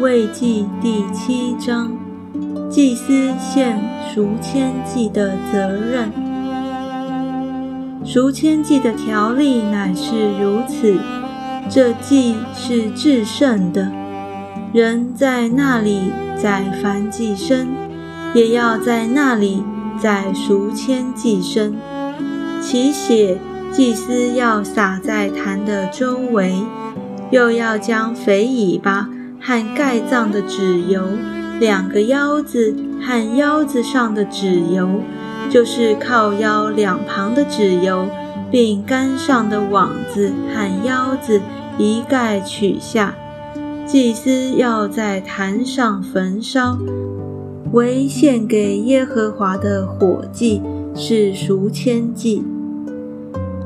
立位记第七章，祭司献赎愆祭的责任。赎愆祭的条例乃是如此：这祭是至圣的，人在那里宰凡祭牲，也要在那里宰赎愆祭牲。其血，祭司要洒在坛的周围。又要将肥尾巴和盖脏的脂油，两个腰子和腰子上的脂油，就是靠腰两旁的脂油，并杆上的网子和腰子一概取下。祭司要在坛上焚烧，为献给耶和华的火祭，是赎愆祭。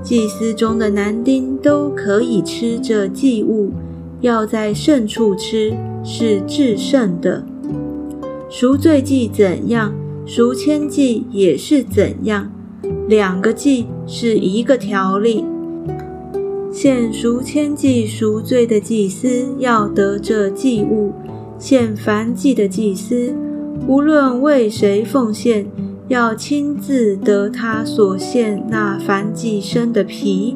祭司中的男丁都可以吃这祭物，要在圣处吃，是至圣的。赎罪祭怎样，赎愆祭也是怎样，两个祭是一个条例。献赎愆祭赎罪的祭司要得这祭物，献燔祭的祭司无论为谁奉献。要亲自得他所献那燔祭生的皮，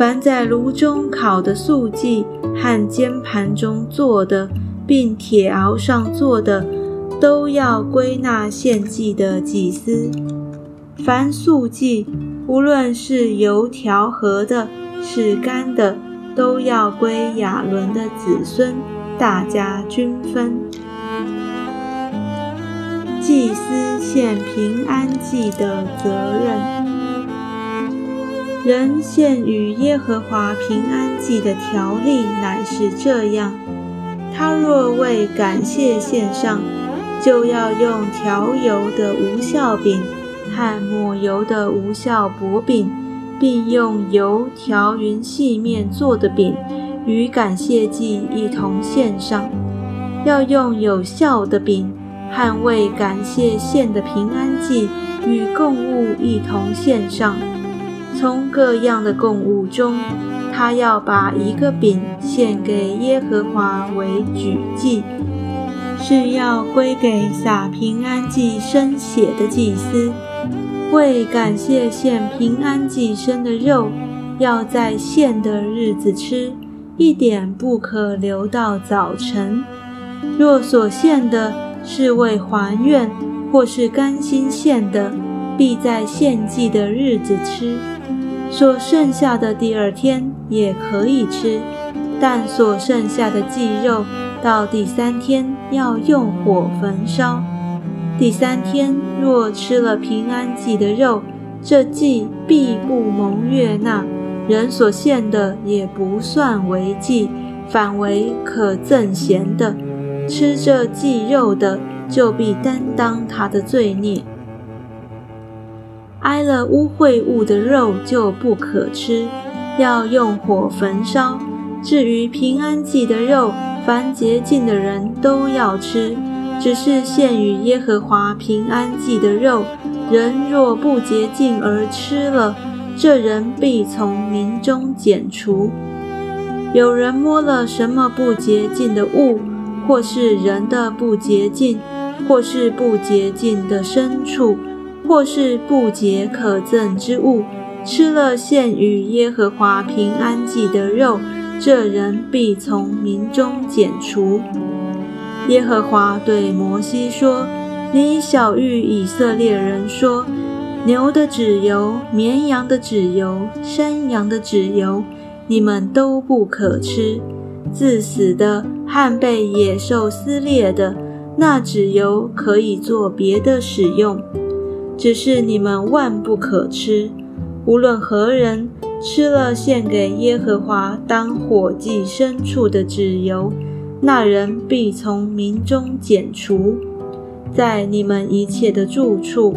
凡在炉中烤的素祭和煎盘中做的，并铁熬上做的，都要归纳献祭的祭司。凡素祭，无论是油调和的，是干的，都要归亚伦的子孙，大家均分。祭司献平安祭的责任，人献与耶和华平安祭的条例乃是这样：他若为感谢献上，就要用调油的无效饼和抹油的无效薄饼，并用油调匀细面做的饼，与感谢祭一同献上。要用有效的饼。捍卫感谢献的平安祭与供物一同献上。从各样的供物中，他要把一个饼献给耶和华为举祭，是要归给撒平安祭生血的祭司。为感谢献平安祭生的肉，要在献的日子吃，一点不可留到早晨。若所献的，是为还愿，或是甘心献的，必在献祭的日子吃；所剩下的第二天也可以吃，但所剩下的祭肉到第三天要用火焚烧。第三天若吃了平安祭的肉，这祭必不蒙悦纳，人所献的也不算为祭，反为可赠咸的。吃这祭肉的，就必担当他的罪孽。挨了污秽物的肉就不可吃，要用火焚烧。至于平安祭的肉，凡洁净的人都要吃，只是献与耶和华平安祭的肉，人若不洁净而吃了，这人必从民中剪除。有人摸了什么不洁净的物？或是人的不洁净，或是不洁净的牲畜，或是不洁可憎之物，吃了献与耶和华平安祭的肉，这人必从民中剪除。耶和华对摩西说：“你小谕以色列人说：牛的脂油、绵羊的脂油、山羊的脂油，你们都不可吃。”自死的和被野兽撕裂的那脂油可以做别的使用，只是你们万不可吃。无论何人吃了献给耶和华当火祭牲畜的脂油，那人必从民中剪除。在你们一切的住处，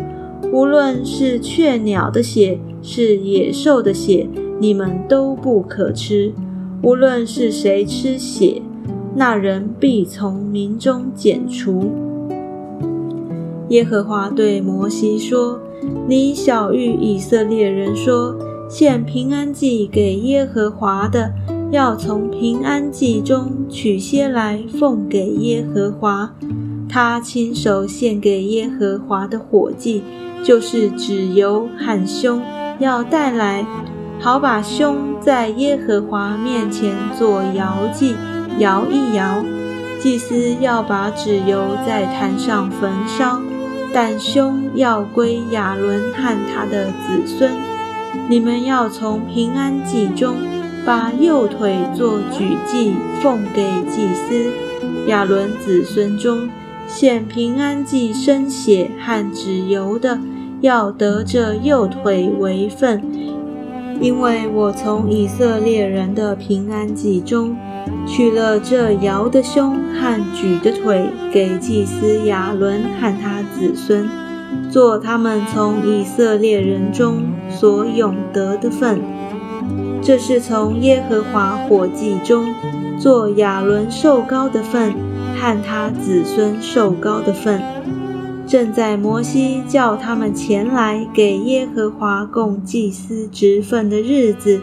无论是雀鸟的血，是野兽的血，你们都不可吃。无论是谁吃血，那人必从民中剪除。耶和华对摩西说：“你小谕以色列人说，献平安祭给耶和华的，要从平安祭中取些来奉给耶和华。他亲手献给耶和华的火祭，就是脂油和胸，要带来，好把胸在耶和华面前做摇祭，摇一摇。祭司要把脂油在坛上焚烧，但胸要归亚伦和他的子孙。你们要从平安祭中把右腿做举祭，奉给祭司亚伦子孙中。献平安祭生血和脂油的，要得这右腿为份，因为我从以色列人的平安祭中取了这摇的胸和举的腿，给祭司亚伦和他子孙，做他们从以色列人中所永得的份。这是从耶和华火祭中做亚伦受膏的份。和他子孙受膏的份，正在摩西叫他们前来给耶和华供祭司职分的日子，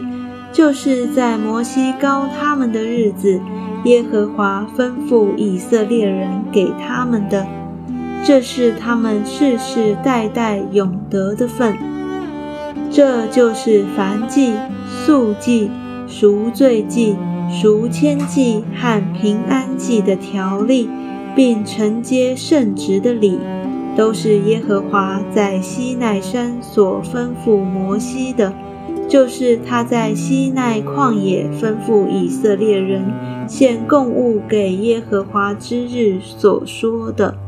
就是在摩西膏他们的日子，耶和华吩咐以色列人给他们的，这是他们世世代代永得的份。这就是凡祭、素祭、赎罪祭。赎千祭和平安祭的条例，并承接圣职的礼，都是耶和华在西奈山所吩咐摩西的，就是他在西奈旷野吩咐以色列人献贡物给耶和华之日所说的。